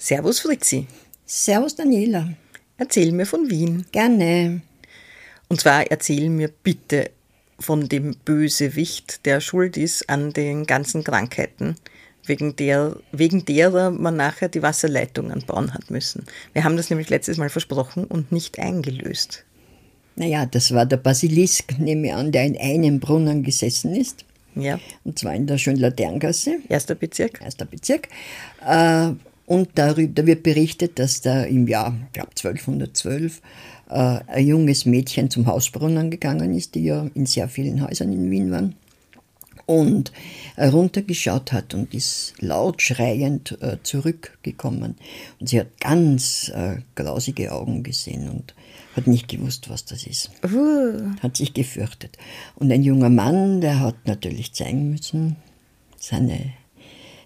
Servus Fritzi. Servus Daniela. Erzähl mir von Wien. Gerne. Und zwar erzähl mir bitte von dem Bösewicht, der schuld ist an den ganzen Krankheiten, wegen, der, wegen derer man nachher die Wasserleitungen bauen hat müssen. Wir haben das nämlich letztes Mal versprochen und nicht eingelöst. Naja, das war der Basilisk, nehme ich an, der in einem Brunnen gesessen ist. Ja. Und zwar in der Schönlaterngasse. Erster Bezirk. Erster Bezirk. Äh, und darüber wird berichtet, dass da im Jahr, ich glaube 1212, äh, ein junges Mädchen zum Hausbrunnen gegangen ist, die ja in sehr vielen Häusern in Wien waren. Und runtergeschaut hat und ist laut schreiend äh, zurückgekommen. Und sie hat ganz äh, grausige Augen gesehen und hat nicht gewusst, was das ist. Uh. Hat sich gefürchtet. Und ein junger Mann, der hat natürlich zeigen müssen, seine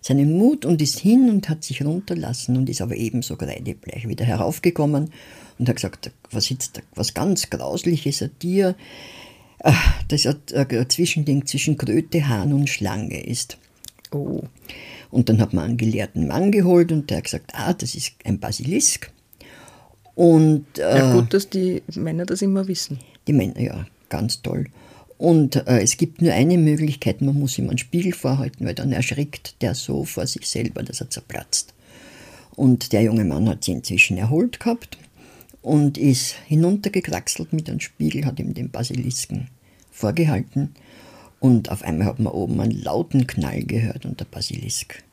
seinen Mut und ist hin und hat sich runterlassen und ist aber ebenso kreidebleich wieder heraufgekommen und hat gesagt, was jetzt was ganz Grausliches an dir, ah, das ein Zwischending zwischen Kröte, Hahn und Schlange ist. Oh. Und dann hat man einen gelehrten Mann geholt und der hat gesagt, ah, das ist ein Basilisk. Und, äh, ja, gut, dass die Männer das immer wissen. Die Männer, ja, ganz toll. Und äh, es gibt nur eine Möglichkeit, man muss ihm einen Spiegel vorhalten, weil dann erschrickt der so vor sich selber, dass er zerplatzt. Und der junge Mann hat sich inzwischen erholt gehabt und ist hinuntergekraxelt mit einem Spiegel, hat ihm den Basilisken vorgehalten. Und auf einmal hat man oben einen lauten Knall gehört und der Basilisk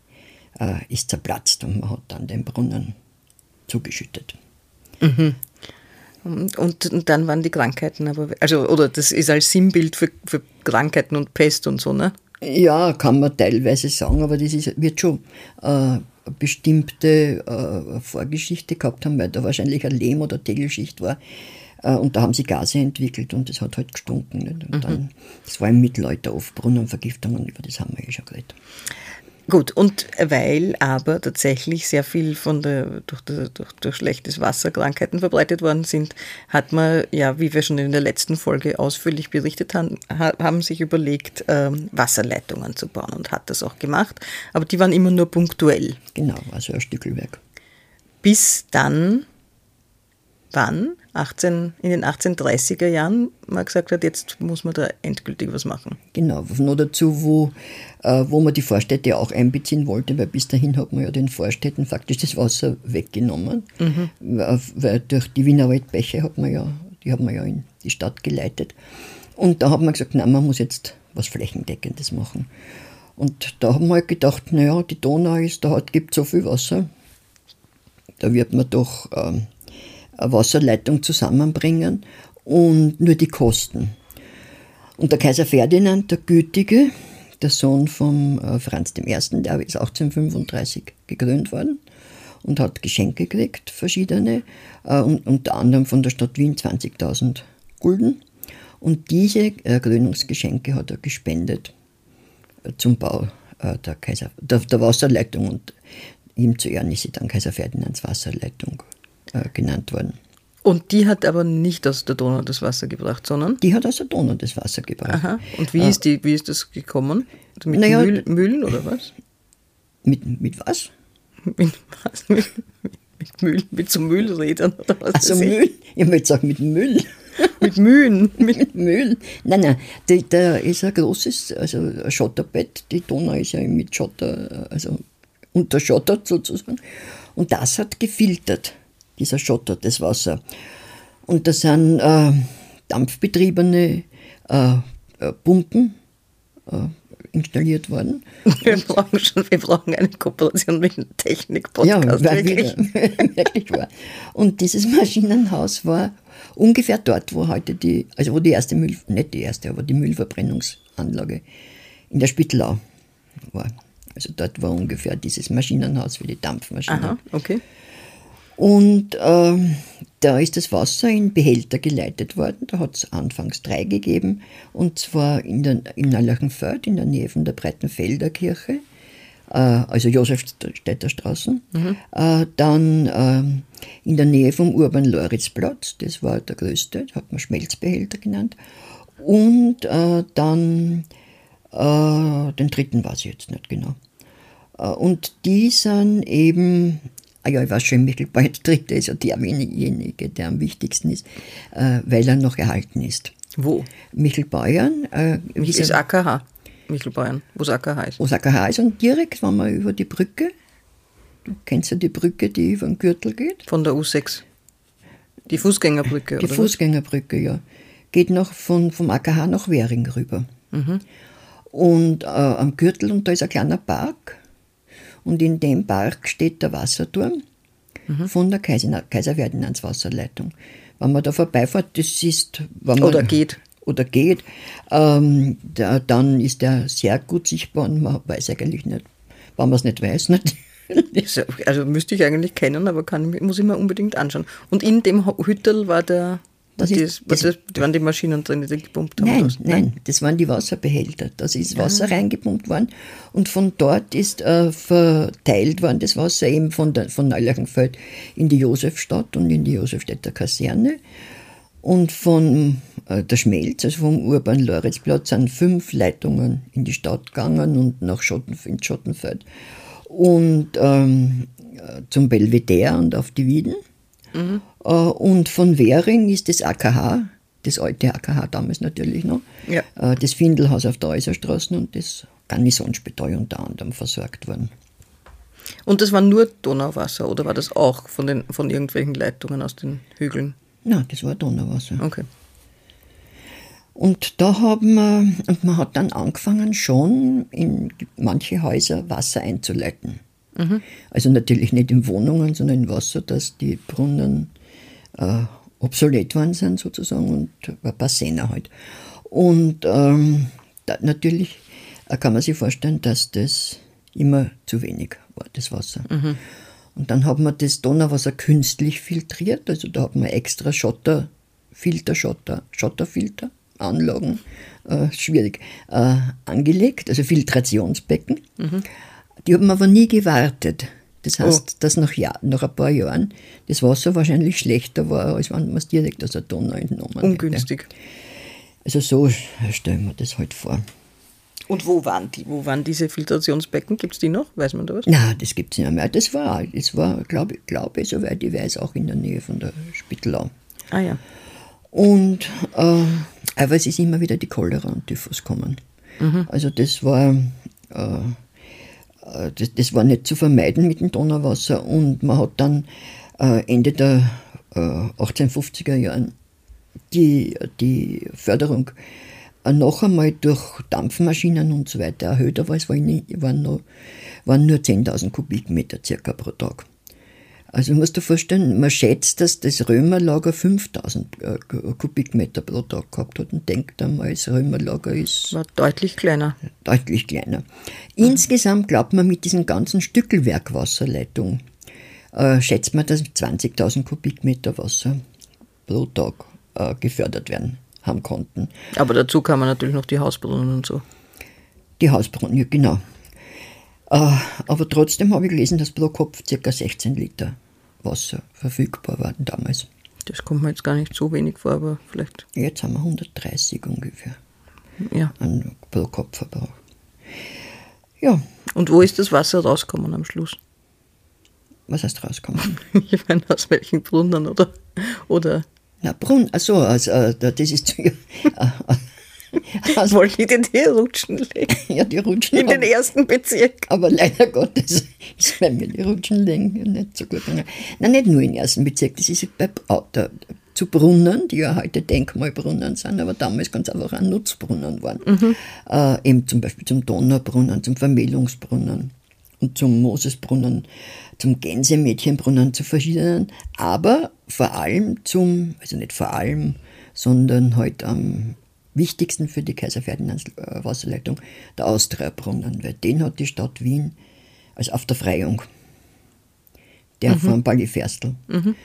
äh, ist zerplatzt und man hat dann den Brunnen zugeschüttet. Mhm. Und, und, dann waren die Krankheiten aber, also, oder das ist als Sinnbild für, für Krankheiten und Pest und so, ne? Ja, kann man teilweise sagen, aber das ist, wird schon äh, eine bestimmte äh, Vorgeschichte gehabt haben, weil da wahrscheinlich eine Lehm- oder Tegelschicht war. Äh, und da haben sie Gase entwickelt und das hat halt gestunken. Nicht? Und mhm. dann, das war im Mittelalter oft Brunnenvergiftungen, über das haben wir eh schon geredet. Gut, und weil aber tatsächlich sehr viel von der, durch, durch, durch schlechtes Wasser Krankheiten verbreitet worden sind, hat man, ja, wie wir schon in der letzten Folge ausführlich berichtet haben, haben sich überlegt, ähm, Wasserleitungen zu bauen und hat das auch gemacht. Aber die waren immer nur punktuell. Genau, also ein Stückelwerk. Bis dann wann, 18, in den 1830er Jahren, man gesagt hat, jetzt muss man da endgültig was machen. Genau, noch dazu, wo, äh, wo man die Vorstädte auch einbeziehen wollte, weil bis dahin hat man ja den Vorstädten faktisch das Wasser weggenommen, mhm. weil durch die Wiener Waldbäche hat man ja, die hat man ja in die Stadt geleitet. Und da hat man gesagt, nein, man muss jetzt was Flächendeckendes machen. Und da haben wir halt gedacht, naja, die Donau ist, da gibt es so viel Wasser, da wird man doch ähm, Wasserleitung zusammenbringen und nur die Kosten. Und der Kaiser Ferdinand, der Gütige, der Sohn von äh, Franz I., der ist 1835 gekrönt worden und hat Geschenke gekriegt, verschiedene, äh, unter anderem von der Stadt Wien 20.000 Gulden. Und diese äh, Krönungsgeschenke hat er gespendet zum Bau der, Kaiser, der, der Wasserleitung und ihm zu Ehren ist sie dann Kaiser Ferdinands Wasserleitung äh, genannt worden. Und die hat aber nicht aus der Donau das Wasser gebracht, sondern? Die hat aus der Donau das Wasser gebracht. Aha. Und wie, äh, ist, die, wie ist das gekommen? Also mit naja, Mühl, Mühlen oder was? Mit, mit was? Mit was? Mit, mit, Mühlen, mit so Mühlrädern oder was? Also Mühlen? Ich würde sagen mit Müll. mit Mühlen. mit Mühlen. Nein, nein, da ist ein großes, also ein Schotterbett. Die Donau ist ja mit Schotter, also unterschottert sozusagen. Und das hat gefiltert dieser Schotter, das Wasser. Und da sind äh, dampfbetriebene äh, äh Pumpen äh, installiert worden. Wir brauchen schon, wir brauchen eine Kooperation mit dem Technik-Podcast. Ja, wirklich. wirklich war. Und dieses Maschinenhaus war ungefähr dort, wo heute die, also wo die erste Müll, nicht die erste, aber die Müllverbrennungsanlage in der Spittelau war. Also dort war ungefähr dieses Maschinenhaus für die Dampfmaschine. Aha, okay. Und ähm, da ist das Wasser in Behälter geleitet worden. Da hat es anfangs drei gegeben. Und zwar in, der, in Allerchenfeld, in der Nähe von der Breitenfelder Kirche, äh, also Josefstädter Straßen. Mhm. Äh, dann äh, in der Nähe vom Urban-Loritzplatz, das war der größte, das hat man Schmelzbehälter genannt. Und äh, dann äh, den dritten weiß ich jetzt nicht genau. Äh, und die sind eben ja, ich weiß schon, Mittelbau Dritte ist ja derjenige, der am wichtigsten ist, äh, weil er noch erhalten ist. Wo? Michelbeuern. Äh, Wie ist AKH? Michelbeuern, wo es AKH ist. Wo es AKH ist und direkt, wenn man über die Brücke, du kennst ja die Brücke, die über den Gürtel geht? Von der U6. Die Fußgängerbrücke, Die oder Fußgängerbrücke, was? ja. Geht noch von, vom AKH nach Währing rüber. Mhm. Und äh, am Gürtel, und da ist ein kleiner Park, und in dem Park steht der Wasserturm mhm. von der Kaiser, Kaiser Ferdinands Wasserleitung. Wenn man da vorbeifährt, das ist. Man, oder geht. Oder geht, ähm, da, dann ist der sehr gut sichtbar und man weiß eigentlich nicht, wenn man es nicht weiß, nicht. Also müsste ich eigentlich kennen, aber kann, muss ich mir unbedingt anschauen. Und in dem Hüttel war der das, ist, das, das, waren die Maschinen drin, die gepumpt haben? Nein, das? nein, das waren die Wasserbehälter. Da ist Wasser ah. reingepumpt worden und von dort ist äh, verteilt worden das Wasser eben von, der, von Neulerchenfeld in die Josefstadt und in die Josefstädter Kaserne. Und von äh, der Schmelz, also vom Urban-Loritzplatz, sind fünf Leitungen in die Stadt gegangen und nach Schotten, ins Schottenfeld. Und ähm, äh, zum Belvedere und auf die Wieden. Mhm. Und von Währing ist das AKH, das alte AKH damals natürlich noch, ja. Äh, das Findelhaus auf der Äußerstraße und das Garnisonsspital unter anderem versorgt worden. Und das war nur Donauwasser oder war das auch von, den, von irgendwelchen Leitungen aus den Hügeln? Nein, das war Donauwasser. Okay. Und da haben wir, und man hat dann angefangen, schon in manche Häuser Wasser einzuleiten. Mhm. Also natürlich nicht in Wohnungen, sondern in Wasser, dass die Brunnen äh, obsolet worden sind sozusagen und ein paar Sehner halt. Und ähm, da, natürlich äh, kann man sich vorstellen, dass das immer zu wenig war, das Wasser. Mhm. Und dann hat man das Donauwasser künstlich filtriert, also da hat man extra Schotter, Filter, Schotter, Schotterfilter, Anlagen, äh, schwierig, äh, angelegt, also Filtrationsbecken. Mhm. Die haben aber nie gewartet. Das heißt, oh. dass nach, Jahr, nach ein paar Jahren das Wasser wahrscheinlich schlechter war, als wenn man es direkt aus der Donau entnommen Ungünstig. Hätte. Also so stellen wir das halt vor. Und wo waren die? Wo waren diese Filtrationsbecken? Gibt es die noch? Weiß man da was? Nein, das gibt es nicht mehr. Das war, das war glaube glaub ich, soweit ich weiß, auch in der Nähe von der Spittelau. Ah ja. Und, äh, aber es ist immer wieder die Cholera und Typhus kommen. Mhm. Also das war, äh, das, das, war nicht zu vermeiden mit dem Donauwasser und man hat dann äh, Ende der äh, 1850er Jahren die, die Förderung äh, noch einmal durch Dampfmaschinen und so weiter erhöht, aber es waren, waren, nur, waren nur 10.000 Kubikmeter circa pro Tag. Also musst du vorstellen, man schätzt, dass das Römerlager 5000 äh, Kubikmeter pro Tag gehabt hat und denkt einmal, das Römerlager ist. War deutlich kleiner. Deutlich kleiner. Insgesamt glaubt man mit diesen ganzen Stückelwerkwasserleitungen, äh, schätzt man, dass 20.000 Kubikmeter Wasser pro Tag äh, gefördert werden haben konnten. Aber dazu kann man natürlich noch die Hausbrunnen und so. Die Hausbrunnen, ja, genau. Äh, aber trotzdem habe ich gelesen, dass pro Kopf ca. 16 Liter Wasser verfügbar waren damals. Das kommt mir jetzt gar nicht so wenig vor, aber vielleicht. Jetzt haben wir 130 ungefähr. Ja. An pro Kopfverbrauch. Ja. Und wo ist das Wasser rausgekommen am Schluss? Was heißt rauskommen? ich meine, aus welchen Brunnen oder? oder? Na, Brunnen, achso, also, äh, das ist. Also, Wollte ich die Rutschen legen? Ja, die Rutschen. In den ersten Bezirk. Aber leider Gottes ist bei mir die Rutschen legen nicht so gut. Nein, nicht nur im ersten Bezirk, das ist bei, der, zu Brunnen, die ja heute Denkmalbrunnen sind, aber damals ganz einfach ein Nutzbrunnen waren. Mhm. Äh, eben zum Beispiel zum Donaubrunnen, zum Vermählungsbrunnen und zum Mosesbrunnen, zum Gänsemädchenbrunnen, zu verschiedenen, aber vor allem zum, also nicht vor allem, sondern halt am wichtigsten für die Kaiser Ferdinands äh, Wasserleitung, der Austria-Brunnen, weil den hat die Stadt Wien als auf der Freiung, der mhm. von Balliferstl. Mhm.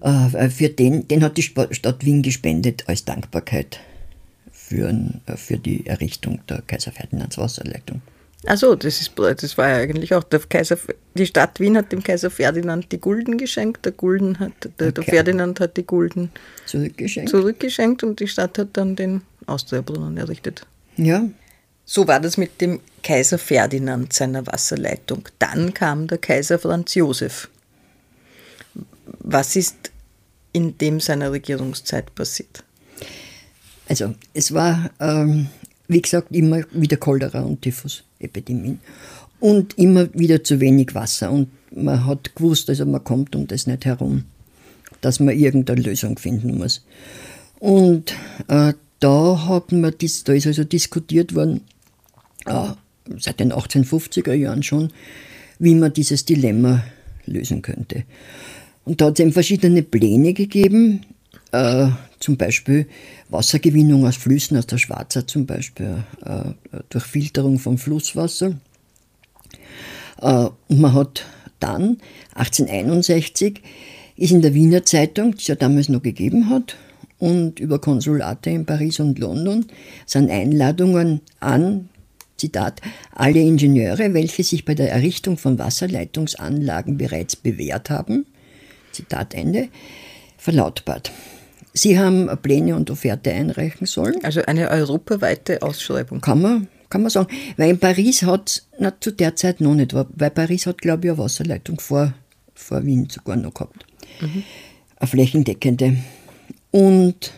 Äh, für den, den hat die Stadt Wien gespendet als Dankbarkeit für, äh, für die Errichtung der Kaiser Ferdinands Wasserleitung. Also das, ist, das war ja eigentlich auch der Kaiser, die Stadt Wien hat dem Kaiser Ferdinand die Gulden geschenkt, der Gulden hat, der, okay. der Ferdinand hat die Gulden zurückgeschenkt. zurückgeschenkt und die Stadt hat dann den Austriabrunnen errichtet. Ja. So war das mit dem Kaiser Ferdinand seiner Wasserleitung. Dann kam der Kaiser Franz Josef. Was ist in dem seiner Regierungszeit passiert? Also es war, ähm, wie gesagt, immer wieder Cholera und Typhus-Epidemien und immer wieder zu wenig Wasser. Und man hat gewusst, also man kommt um das nicht herum, dass man irgendeine Lösung finden muss. Und äh, da, hat man da ist also diskutiert worden, äh, seit den 1850er Jahren schon, wie man dieses Dilemma lösen könnte. Und da hat es eben verschiedene Pläne gegeben, äh, zum Beispiel Wassergewinnung aus Flüssen, aus der Schwarzer zum Beispiel, äh, durch Filterung vom Flusswasser. Äh, und man hat dann, 1861, ist in der Wiener Zeitung, die es ja damals noch gegeben hat, und über Konsulate in Paris und London sind Einladungen an, Zitat, alle Ingenieure, welche sich bei der Errichtung von Wasserleitungsanlagen bereits bewährt haben, Zitat Ende, verlautbart. Sie haben Pläne und Offerte einreichen sollen. Also eine europaweite Ausschreibung. Kann man, kann man sagen. Weil in Paris hat es zu der Zeit noch nicht, weil Paris hat, glaube ich, eine Wasserleitung vor, vor Wien sogar noch gehabt. Mhm. Eine flächendeckende. Und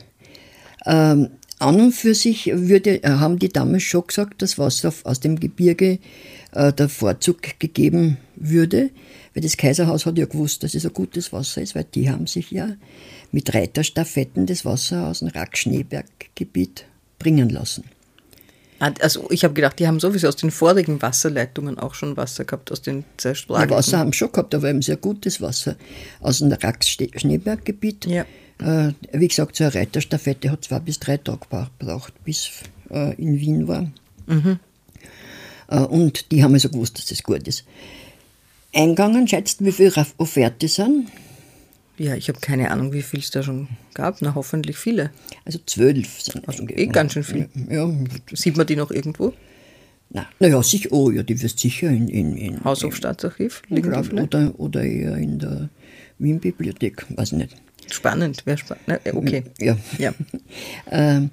ähm, an und für sich würde, haben die damals schon gesagt, dass Wasser aus dem Gebirge äh, der Vorzug gegeben würde. Weil das Kaiserhaus hat ja gewusst, dass es ein gutes Wasser ist, weil die haben sich ja mit Reiterstaffetten das Wasser aus dem Rack-Schneeberg-Gebiet bringen lassen. Ah, also ich habe gedacht, die haben sowieso aus den vorigen Wasserleitungen auch schon Wasser gehabt, aus den zerschlagenen. Ja, Wasser haben sie schon gehabt, aber eben sehr gutes Wasser aus dem Rack-Schneeberg-Gebiet. Ja. Äh, wie gesagt, so eine Reiterstaffette hat zwei bis drei Tage gebraucht, bis äh, in Wien war. Mhm. Äh, und die haben also gewusst, dass das gut ist eingegangen? Schätzt, wie viele Offerte sind? Ja, ich habe keine Ahnung, wie viel es da schon gab. Na, hoffentlich viele. Also zwölf sind also eh ganz schön viel. Ja. Sieht man die noch irgendwo? Na, naja, sicher, oh ja, die wirst sicher in, in, in Haushochstaatsarchiv liegen glaub, oder, oder eher in der Wien-Bibliothek, weiß nicht. Spannend, wäre spannend. Okay. Ja. ja. Ähm,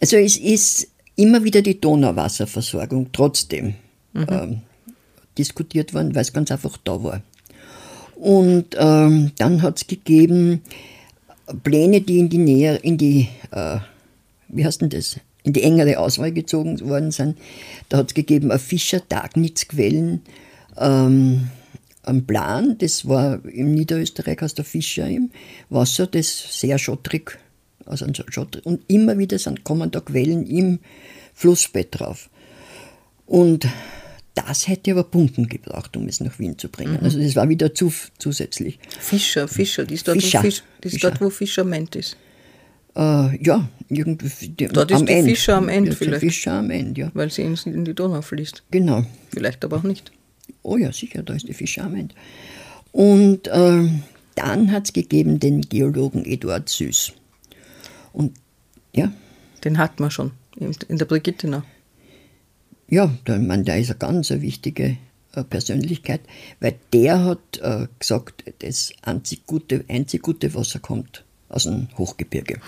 also es ist immer wieder die Donauwasserversorgung trotzdem. Mhm. Ähm, diskutiert worden, weil es ganz einfach da war. Und ähm, dann hat es gegeben Pläne, die in die Nähe, in die, äh, wie heißt denn das, in die engere Auswahl gezogen worden sind. Da hat es gegeben ein Fischer-Dagnitz-Quellen, ähm, ein Plan, das war im Niederösterreich aus der Fischer im Wasser, das sehr schottrig, also schottrig, und immer wieder sind, kommen da Quellen im Flussbett drauf. Und das hätte aber Pumpen gebraucht, um es nach Wien zu bringen. Mhm. Also das war wieder zu, zusätzlich. Fischer, Fischer, die ist dort, Fischer, wo, Fisch, die ist Fischer. dort, wo Fischerment ist. Äh, ja, irgendwie. Die, dort ist die End. Fischer am Ende vielleicht. Fischer am Ende, ja. Weil sie in, in die Donau fließt. Genau. Vielleicht aber auch nicht. Oh ja, sicher, da ist die Fischer am Ende. Und äh, dann hat es gegeben den Geologen Eduard Süß. Und ja. Den hat man schon in der Brigittenau. Ja, der, man, der ist eine ganz wichtige äh, Persönlichkeit, weil der hat äh, gesagt, das einzig gute, einzig gute Wasser kommt aus dem Hochgebirge.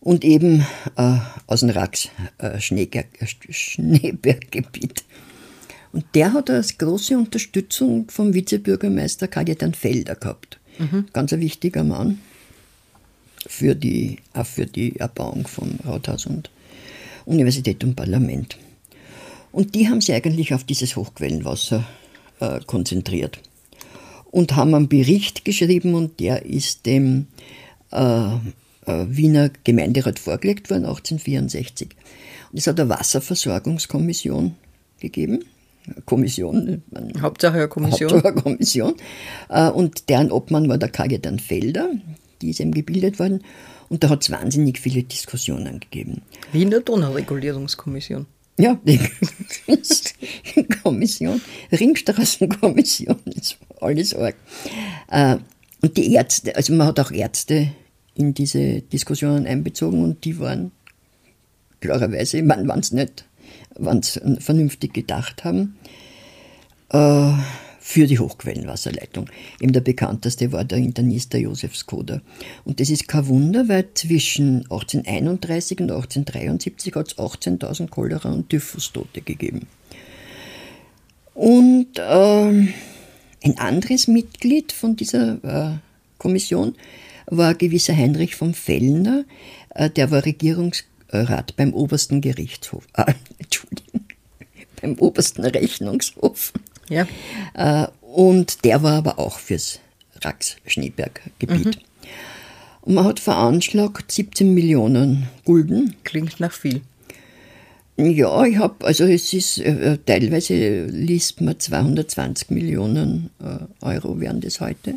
Und eben äh, aus dem Rax äh, Schneeberggebiet. Und der hat als große Unterstützung vom Vizebürgermeister Kajetan Felder gehabt. Mhm. Ganz ein wichtiger Mann für die, auch für die Erbauung vom Rathaus und Universität und Parlament. Und die haben sich eigentlich auf dieses Hochquellenwasser äh, konzentriert und haben einen Bericht geschrieben und der ist dem äh, äh, Wiener Gemeinderat vorgelegt worden, 1864. Und es hat eine Wasserversorgungskommission gegeben. Kommission. Hauptsache eine Kommission. Hauptsache eine Kommission. Äh, und deren Obmann war der Kajetan Felder, die ist eben gebildet worden. Und da hat es wahnsinnig viele Diskussionen gegeben. Wie in der Donauregulierungskommission. Ja, die Kommission, Ringstraßenkommission, ist alles arg. Äh, und die Ärzte, also man hat auch Ärzte in diese Diskussionen einbezogen und die waren klarerweise, wenn sie nicht wenn sie vernünftig gedacht haben, äh, für die Hochquellenwasserleitung. Eben der bekannteste war der Internist der Josef Skoda. Und das ist kein Wunder, weil zwischen 1831 und 1873 hat es 18.000 Cholera- und Typhustote gegeben. Und äh, ein anderes Mitglied von dieser äh, Kommission war gewisser Heinrich von Fellner, äh, der war Regierungsrat beim obersten Gerichtshof, äh, Entschuldigung, beim obersten Rechnungshof. Ja. Äh, und der war aber auch fürs Rax-Schneeberg-Gebiet. Mhm. Und man hat veranschlagt 17 Millionen Gulden. Klingt nach viel. Ja, ich habe, also es ist, äh, teilweise liest man 220 Millionen äh, Euro wären das heute.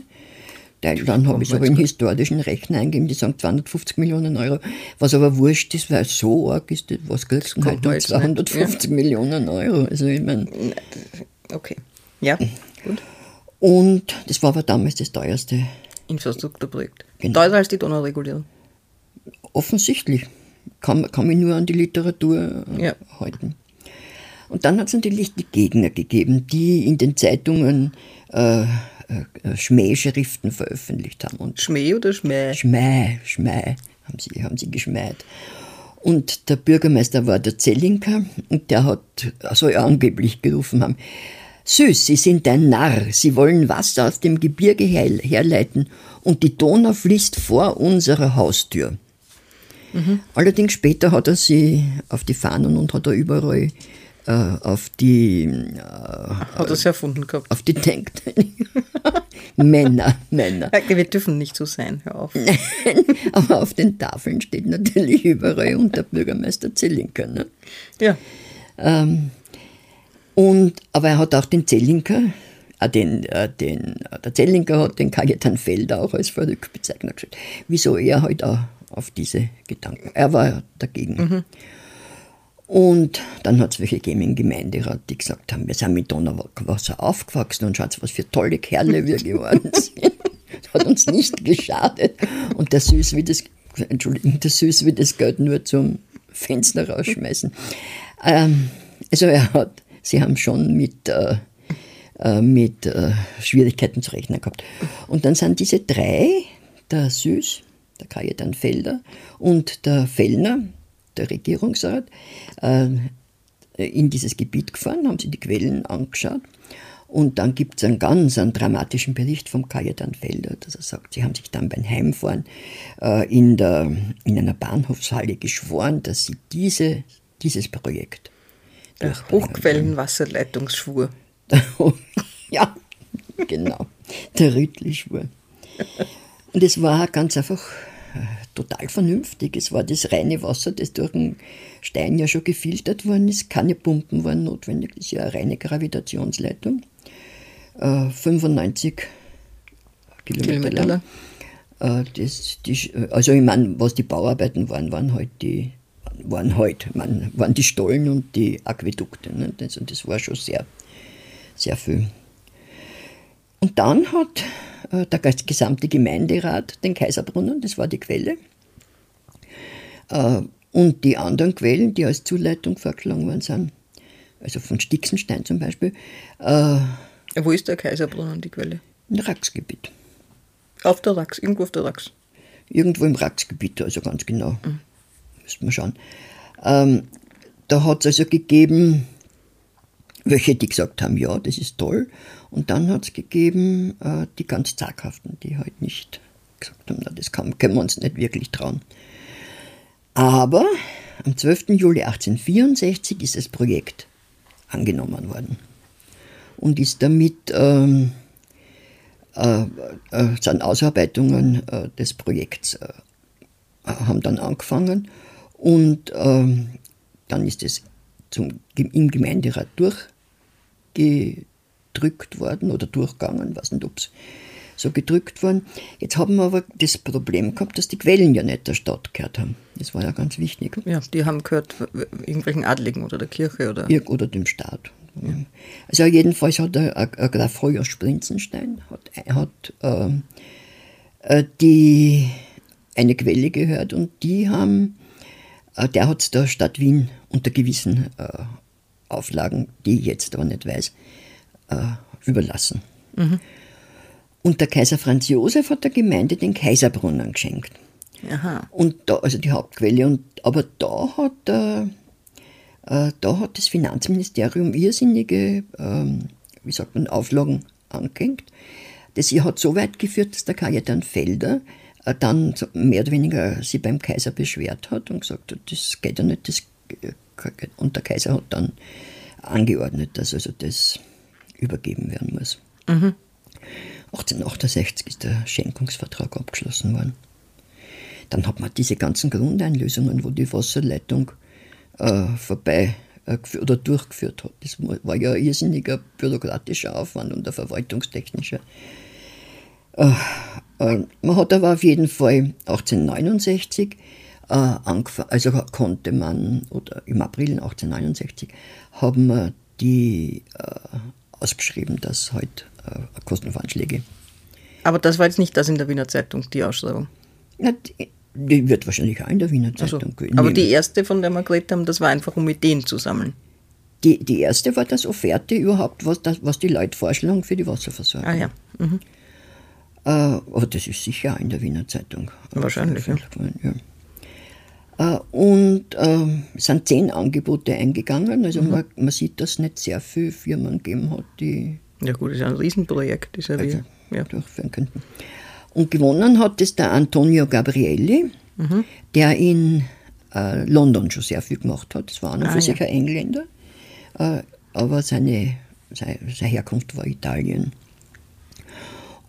Dann habe ich es aber im historischen Rechner eingegeben, die sagen 250 Millionen Euro, was aber wurscht ist, weil so arg ist das, was kriegst du heute 250 ja. Millionen Euro. Also ich meine, Okay. Ja, gut. Und das war aber damals das teuerste Infrastrukturprojekt. Genau. Teurer als die Donauregulierung. Offensichtlich. Kann, kann mich nur an die Literatur äh, ja. halten. Und dann hat es natürlich die Gegner gegeben, die in den Zeitungen äh, äh, Schmähschriften veröffentlicht haben. Und Schmäh oder Schmäh? Schmäh, Schmäh haben sie, haben sie geschmäht. Und der Bürgermeister war der Zellinker und der hat, also angeblich gerufen haben, Süß, Sie sind ein Narr, Sie wollen Wasser aus dem Gebirge herleiten und die Donau fließt vor unserer Haustür. Mhm. Allerdings später hat er sie auf die Fahnen und hat er überall äh, auf die. Äh, hat er es erfunden gehabt? Auf die Tank. Männer, Männer. Wir dürfen nicht so sein, hör auf. Nein, aber auf den Tafeln steht natürlich überall unter Bürgermeister Zellinker. Ne? Ja. Ähm, und, aber er hat auch den Zellinker, äh, den, äh, den, der Zellinker hat den Kajetan Felder auch als Verrückbezeichner gestellt. Wieso er halt auch auf diese Gedanken. Er war dagegen. Mhm. Und dann hat es welche gegeben im Gemeinderat, die gesagt haben, wir sind mit Donauwasser aufgewachsen und schaut, was für tolle Kerle wir geworden sind. Das hat uns nicht geschadet. Und der Süß wie das, Entschuldigung, der Süß wie das Geld nur zum Fenster rausschmeißen. Ähm, also er hat sie haben schon mit, äh, äh, mit äh, Schwierigkeiten zu rechnen gehabt. Und dann sind diese drei, der Süß, der Kajetan Felder und der Fellner, der Regierungsrat, äh, in dieses Gebiet gefahren, haben sich die Quellen angeschaut. Und dann gibt es einen ganz einen dramatischen Bericht vom Kajetan Felder, dass er sagt, sie haben sich dann beim Heimfahren äh, in, der, in einer Bahnhofshalle geschworen, dass sie diese, dieses Projekt Hochquellenwasserleitungsschwur. ja, genau. Der Rüttli-Schwur. Und es war ganz einfach äh, total vernünftig. Es war das reine Wasser, das durch den Stein ja schon gefiltert worden ist. Keine Pumpen waren notwendig. Das ist ja eine reine Gravitationsleitung. Äh, 95 Kilometer, Kilometer lang. Äh, das, die, also ich meine, was die Bauarbeiten waren, waren halt die waren halt, man, waren die Stollen und die Aquädukte. Ne? Das, das war schon sehr, sehr viel. Und dann hat äh, der gesamte Gemeinderat den Kaiserbrunnen, das war die Quelle, äh, und die anderen Quellen, die als Zuleitung vorgeschlagen worden sind, also von Stixenstein zum Beispiel. Äh, Wo ist der Kaiserbrunnen, die Quelle? Im Raxgebiet. Auf der Rax, irgendwo auf der Rax? Irgendwo im Raxgebiet, also ganz genau. Mhm müsste man schauen. Ähm, da hat es also gegeben, welche, die gesagt haben, ja, das ist toll. Und dann hat es gegeben, äh, die ganz zaghaften, die halt nicht gesagt haben, na, das kann, können wir uns nicht wirklich trauen. Aber am 12. Juli 1864 ist das Projekt angenommen worden und ist damit ähm, äh, äh, sind Ausarbeitungen äh, des Projekts äh, haben dann angefangen und ähm, dann ist es zum, im Gemeinderat durchgedrückt worden oder durchgegangen, weiß nicht, ob es so gedrückt worden. Jetzt haben wir aber das Problem gehabt, dass die Quellen ja nicht der Stadt gehört haben. Das war ja ganz wichtig. Ja, die haben gehört irgendwelchen Adligen oder der Kirche oder? Oder dem Staat. Ja. Also jedenfalls hat der Graf Heuer Sprinzenstein hat, hat ähm, äh, die eine Quelle gehört und die haben, der hat es der Stadt Wien unter gewissen äh, Auflagen, die ich jetzt aber nicht weiß, äh, überlassen. Mhm. Und der Kaiser Franz Josef hat der Gemeinde den Kaiserbrunnen geschenkt. Aha. Und da, also die Hauptquelle. Und, aber da hat, äh, äh, da hat das Finanzministerium irrsinnige, ähm, wie sagt man, Auflagen angehängt. Das hat so weit geführt, dass der Kajetan Felder äh, dann mehr oder weniger sich beim Kaiser beschwert hat und gesagt hat, das geht ja nicht. Das, äh, und der Kaiser hat dann angeordnet, dass also das übergeben werden muss. Mhm. 1868 ist der Schenkungsvertrag abgeschlossen worden. Dann hat man diese ganzen Grundeinlösungen, wo die Wasserleitung äh, vorbei äh, oder durchgeführt hat. Das war ja ein irrsinniger bürokratischer Aufwand und ein verwaltungstechnischer. Äh, äh, man hat aber auf jeden Fall 1869 äh, angefangen, also konnte man, oder im April 1869 haben wir die äh, ausgeschrieben, dass halt äh, Kostenvoranschläge. Aber das war jetzt nicht das in der Wiener Zeitung, die Ausschreibung? Ja, die, die, wird wahrscheinlich auch in der Wiener Zeitung also, Aber die erste, von der wir geredet haben, das war einfach, um Ideen zu sammeln. Die, die erste war das Offerte überhaupt, was, das, was die Leute vorschlagen für die Wasserversorgung. Ah ja. Mhm. Äh, aber das ist sicher in der Wiener Zeitung. Wahrscheinlich, ja. ja. Äh, und äh, es sind zehn Angebote eingegangen. Also mhm. man, man, sieht, dass es nicht sehr viele Firmen gegeben hat, die ja gut, das ist ein Riesenprojekt, das also, wir ja. durchführen könnten. Und gewonnen hat es der Antonio Gabrielli, mhm. der in äh, London schon sehr viel gemacht hat. Das war an und ah, für sich ja. ein Engländer, äh, aber seine, seine, seine, Herkunft war Italien.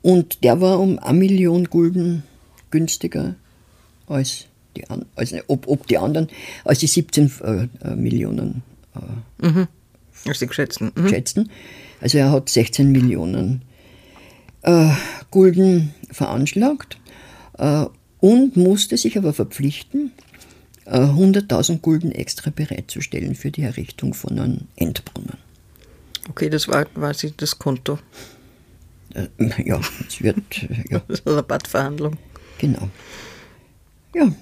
Und der war um eine Million Gulden günstiger als die, als, ob, ob die anderen, als die 17 äh, äh, Millionen. Äh, mhm. Als die geschätzten. Mhm. geschätzten. Also er hat 16 Millionen äh, Gulden veranschlagt äh, und musste sich aber verpflichten, äh, 100.000 Gulden extra bereitzustellen für die Errichtung von einem Endbrunnen. Okay, das war quasi das Konto. Äh, ja, es wird. Ja. Rabattverhandlung. Genau. Ja.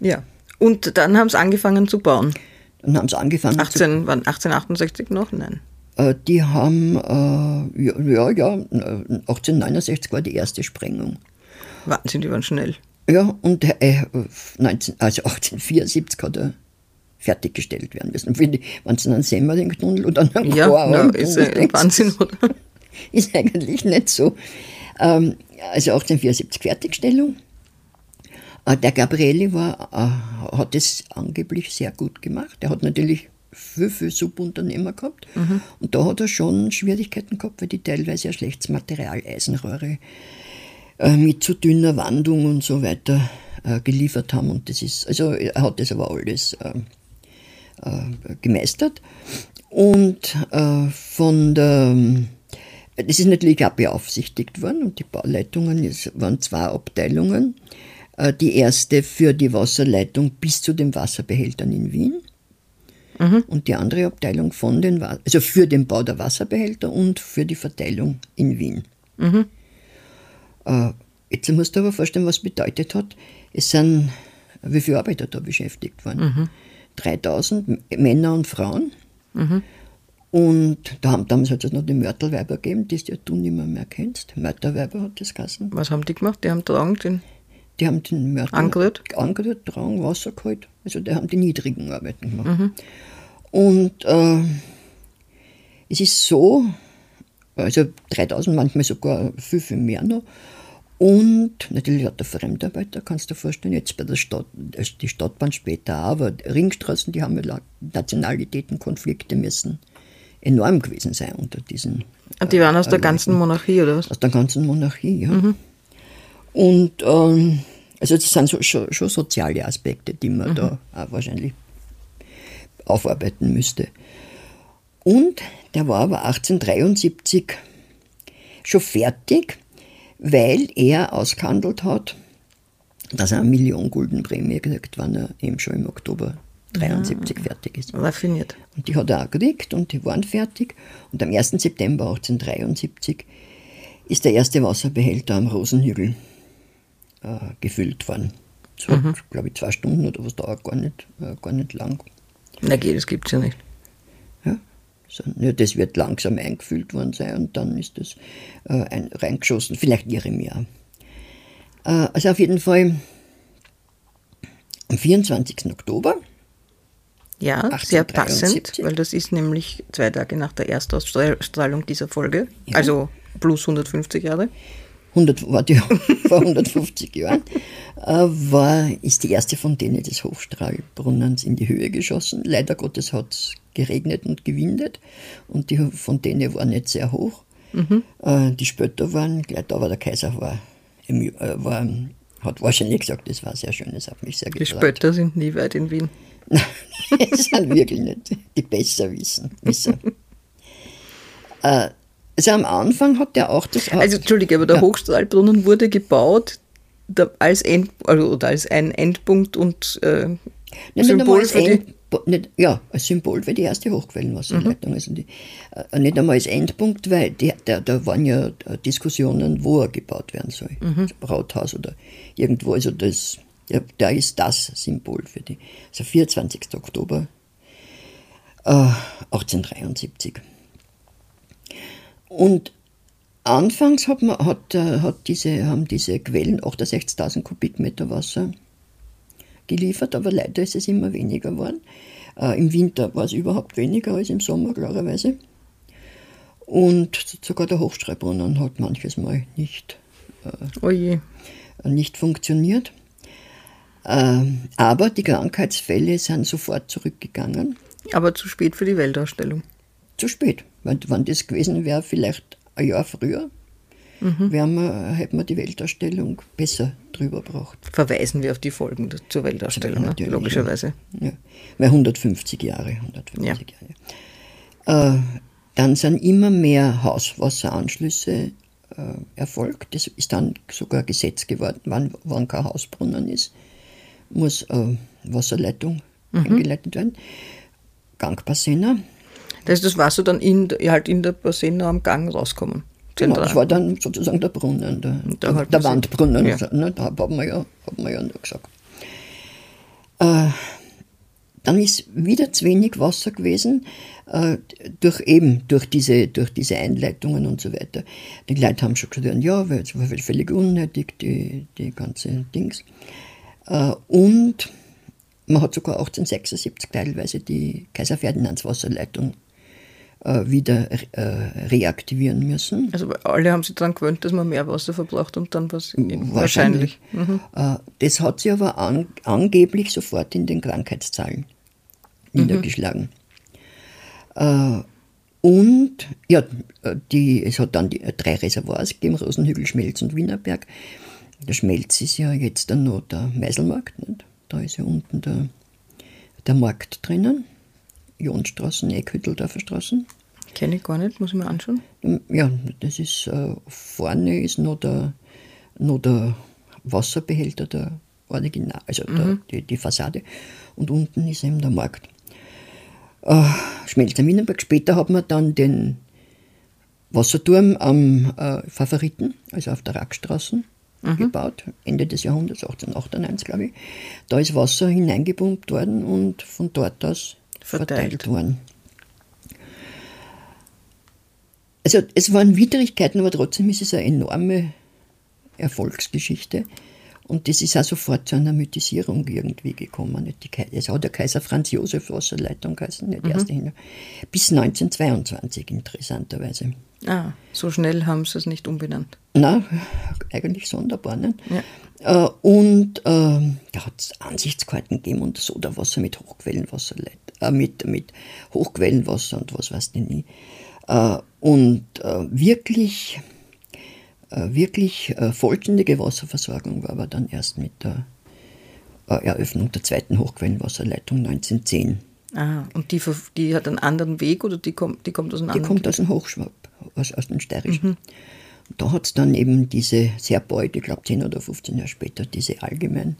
Ja. Und dann haben sie angefangen zu bauen. Dann haben sie angefangen 18, zu, wann, 1868 noch? Nein. Äh, die haben, äh, ja, ja, 1869 war die erste Sprengung. Wahnsinn, die waren schnell. Ja, und äh, 19, also 1874 hat er fertiggestellt werden müssen. Wenn es einen Semmering-Tunnel oder einen ja, no, ist ein Wahnsinn, oder? Ist eigentlich nicht so. Ähm, also 1874 Fertigstellung. Äh, der Gabrielli war, äh, hat es angeblich sehr gut gemacht. Er hat natürlich viel, viel Subunternehmer gehabt. Mhm. Und da hat er schon Schwierigkeiten gehabt, weil die teilweise ja schlechtes Material, Eisenrohre äh, mit zu dünner Wandung und so weiter äh, geliefert haben. Und das ist, also er hat das aber alles äh, äh gemeistert. Und von der, das ist natürlich auch beaufsichtigt worden und die Bauleitungen, waren zwei Abteilungen. Äh, die erste für die Wasserleitung bis zu den Wasserbehältern in Wien mhm. und die andere Abteilung von den, also für den Bau der Wasserbehälter und für die Verteilung in Wien. Mhm. Äh, jetzt musst du aber vorstellen, was bedeutet hat. Es sind, wie viele Arbeiter da beschäftigt waren? Mhm. 3000 Männer und Frauen. Mhm. Und da haben, damals hat es noch die Mörtelweiber gegeben, die du nicht mehr, mehr kennst. Mörtelweiber hat das geheißen. Was haben die gemacht? Die haben tragen den. Die haben den Mörtel angerührt, angerührt tragen, Wasser geholt. Also die haben die niedrigen Arbeiten gemacht. Mhm. Und äh, es ist so, also 3000, manchmal sogar viel, viel mehr noch. Und natürlich hat der Fremdarbeiter, kannst du dir vorstellen, jetzt bei der Stadt, die Stadtbahn später auch, aber Ringstraßen, die haben ja Nationalitätenkonflikte müssen enorm gewesen sein unter diesen. Und die waren aus äh, der ganzen Monarchie, oder was? Aus der ganzen Monarchie, ja. Mhm. Und ähm, also das sind so, schon, schon, soziale Aspekte, die man mhm. da auch wahrscheinlich aufarbeiten müsste. Und der war aber 1873 schon fertig, weil er ausgehandelt hat, dass er eine Million Gulden Prämie kriegt, wenn er eben schon im Oktober 73 ja, fertig ist. Raffiniert. Und die hat er auch gekriegt und die waren fertig. Und am 1. September 1873 ist der erste Wasserbehälter am Rosenhügel äh, gefüllt worden. So, mhm. glaube ich, zwei Stunden oder was dauert gar nicht, äh, gar nicht lang. Na geht, das gibt es ja nicht. Ja, so, ja, das wird langsam eingefüllt worden sein und dann ist das äh, ein, reingeschossen, vielleicht ihre mehr. Äh, also auf jeden Fall am 24. Oktober. Ja, sehr passend, weil das ist nämlich zwei Tage nach der Erstausstrahlung dieser Folge, ja. also plus 150 Jahre. 100, war die, vor 150 Jahren, äh, war, ist die erste Fontäne des Hofstrahlbrunnens in die Höhe geschossen. Leider Gottes hat es geregnet und gewindet und die Fontäne war nicht sehr hoch. Mhm. Äh, die Spötter waren gleich da, aber der Kaiser war, äh, war, hat wahrscheinlich gesagt, das war sehr schön, das hat mich sehr gefreut. Die Spötter sind nie weit in Wien. Nein, das sind wirklich nicht die Besserwisser. äh, also am Anfang hat der auch das. Also Entschuldige, aber der ja. Hochstrahlbrunnen wurde gebaut als, End, also, oder als ein Endpunkt und äh, Nein, Symbol für die. Nicht, ja, als Symbol für die erste Hochquellenwasserleitung. Mhm. Also die, äh, nicht einmal als Endpunkt, weil die, da, da waren ja äh, Diskussionen, wo er gebaut werden soll. Mhm. Also Brauthaus oder irgendwo. Also das, ja, da ist das Symbol für die. Also 24. Oktober äh, 1873. Und anfangs hat man, hat, äh, hat diese, haben diese Quellen 68.000 Kubikmeter Wasser geliefert, aber leider ist es immer weniger geworden. Äh, Im Winter war es überhaupt weniger als im Sommer, klarerweise. Und sogar der Hochstrahlbrunnen hat manches Mal nicht, äh, nicht funktioniert. Äh, aber die Krankheitsfälle sind sofort zurückgegangen. Aber zu spät für die Weltausstellung. Zu spät. Wenn, wenn das gewesen wäre, vielleicht ein Jahr früher, mhm. wir, hätten wir die Weltausstellung besser drüber gebracht. Verweisen wir auf die Folgen zur Weltausstellung, ne? logischerweise. Ja. Weil 150 Jahre, 150 ja. Jahre. Äh, dann sind immer mehr Hauswasseranschlüsse äh, erfolgt. Das ist dann sogar Gesetz geworden, wann, wann kein Hausbrunnen ist, muss äh, Wasserleitung mhm. eingeleitet werden. Gangbassiner da ist das Wasser dann in, halt in der Bassina am Gang rauskommen. Genau, das war dann sozusagen der Brunnen, der, der, halt der Wandbrunnen. Ja. Ne, da haben wir ja, haben wir ja nur gesagt. Äh, dann ist wieder zu wenig Wasser gewesen, äh, durch eben durch diese, durch diese Einleitungen und so weiter. Die Leute haben schon gesagt, ja, es war völlig unnötig, die, die ganze Dings. Äh, und man hat sogar 1876 teilweise die Kaiser Ferdinands Wasserleitung äh, wieder äh, reaktivieren müssen. Also alle haben sich daran gewöhnt, dass man mehr Wasser verbraucht und dann was wahrscheinlich. wahrscheinlich. Mhm. Das hat sich aber an, angeblich sofort in den Krankheitszahlen mhm. niedergeschlagen. Und ja, die, es hat dann die, drei Reservoirs gegeben, Rosenhügel, Schmelz und Wienerberg. Der Schmelz ist ja jetzt dann noch der Meiselmarkt. Nicht? Da ist ja unten der, der Markt drinnen. Jonstraßen, Eckhütteldorfer Straßen. Kenne ich gar nicht, muss ich mir anschauen. Ja, das ist äh, vorne ist noch der, noch der Wasserbehälter, der Original, also mhm. der, die, die Fassade. Und unten ist eben der Markt. Äh, Schmelzer Wienerberg. Später hat man dann den Wasserturm am äh, Favoriten, also auf der Rackstraße, mhm. gebaut, Ende des Jahrhunderts, 1898 glaube ich. Da ist Wasser hineingepumpt worden und von dort aus verteilt, verteilt worden. Also es waren Widrigkeiten, aber trotzdem ist es eine enorme Erfolgsgeschichte. Und das ist auch sofort zu einer Mythisierung irgendwie gekommen. Es hat der Kaiser Franz Josef Wasserleitung geheißen, nicht mhm. erste hin. Bis 1922 interessanterweise. Ah, so schnell haben sie es nicht umbenannt. Na, eigentlich sonderbar. Ne? Ja. Äh, und äh, da hat es Ansichtskarten gegeben und Sodawasser mit Hochquellenwasser, äh, mit, mit Hochquellenwasser und was weiß ich nie. Äh, und äh, wirklich äh, wirklich vollständige Wasserversorgung war aber dann erst mit der Eröffnung der zweiten Hochquellenwasserleitung 1910. Ah, und die, die hat einen anderen Weg oder die kommt, die kommt aus einem anderen Die kommt aus dem Hochschwab, aus, aus dem Steirischen. Mhm. Da hat es dann eben diese sehr bald, ich glaube 10 oder 15 Jahre später, diese allgemein,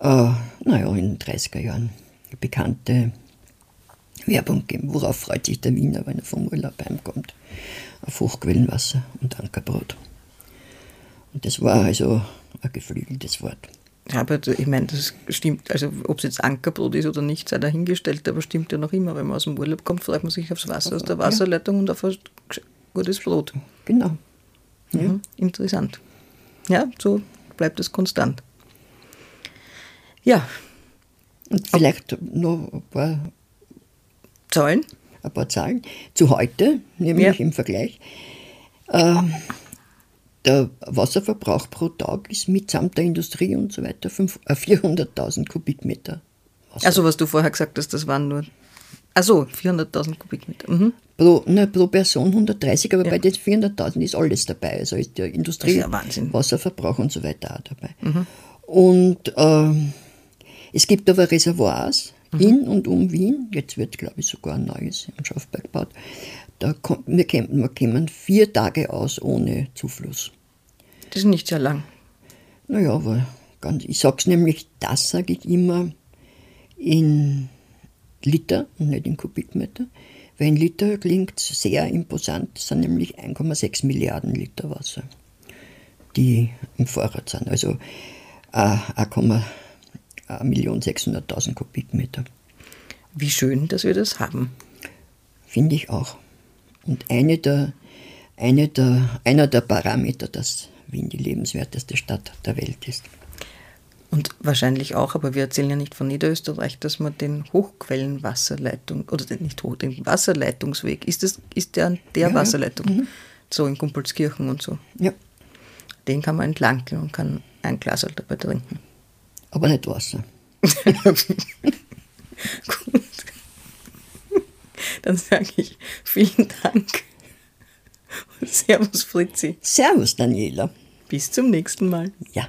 äh, naja, in den 30er Jahren bekannte Werbung gegeben. Worauf freut sich der Wiener, wenn er vom Urlaub heimkommt? auf Hochquellenwasser und Ankerbrot. Und das war also ein geflügeltes Wort. Aber ich meine, das stimmt, also ob es jetzt Ankerbrot ist oder nicht, sei dahingestellt, aber stimmt ja noch immer. Wenn man aus dem Urlaub kommt, freut man sich aufs Wasser aus der Wasserleitung und auf ein gutes Brot. Genau. Ja. Mhm, interessant. Ja, so bleibt es konstant. Ja. Und vielleicht noch ein paar Zahlen? ein paar Zahlen, zu heute, nämlich ja. im Vergleich. Äh, der Wasserverbrauch pro Tag ist mitsamt der Industrie und so weiter 400.000 äh, Kubikmeter. Wasser. Also was du vorher gesagt hast, das waren nur also 400.000 Kubikmeter. Mhm. Pro, ne, pro Person 130, aber ja. bei den 400.000 ist alles dabei. Also ist der Industrie, ja Wasserverbrauch und so weiter auch dabei. Mhm. Und äh, es gibt aber Reservoirs, mhm. in und um Wien. Jetzt wird, glaube ich, sogar ein neues im Schafberg gebaut. Da kommt, wir, kämen, wir kämen vier Tage aus ohne Zufluss. Das ist nicht sehr lang. Naja, aber ganz, ich sage es nämlich, das sage ich immer in Liter und nicht in Kubikmeter. Weil in Liter klingt sehr imposant, das sind nämlich 1,6 Milliarden Liter Wasser, die im Vorrat sind. Also äh, 1.600.000 Kubikmeter. Wie schön, dass wir das haben. Finde ich auch. Und eine der, eine der, einer der Parameter, dass Wien die lebenswerteste Stadt der Welt ist. Und wahrscheinlich auch, aber wir erzählen ja nicht von Niederösterreich, dass man den Hochquellenwasserleitung, oder den, nicht Hoch, den Wasserleitungsweg, ist, das, ist der der ja, Wasserleitung, ja. Mhm. so in Kumpelskirchen und so. Ja. Den kann man entlang gehen und kann ein Glas halt dabei trinken aber nicht Wasser. Gut. Dann sage ich vielen Dank. Servus, Fritzi. Servus, Daniela. Bis zum nächsten Mal. Ja.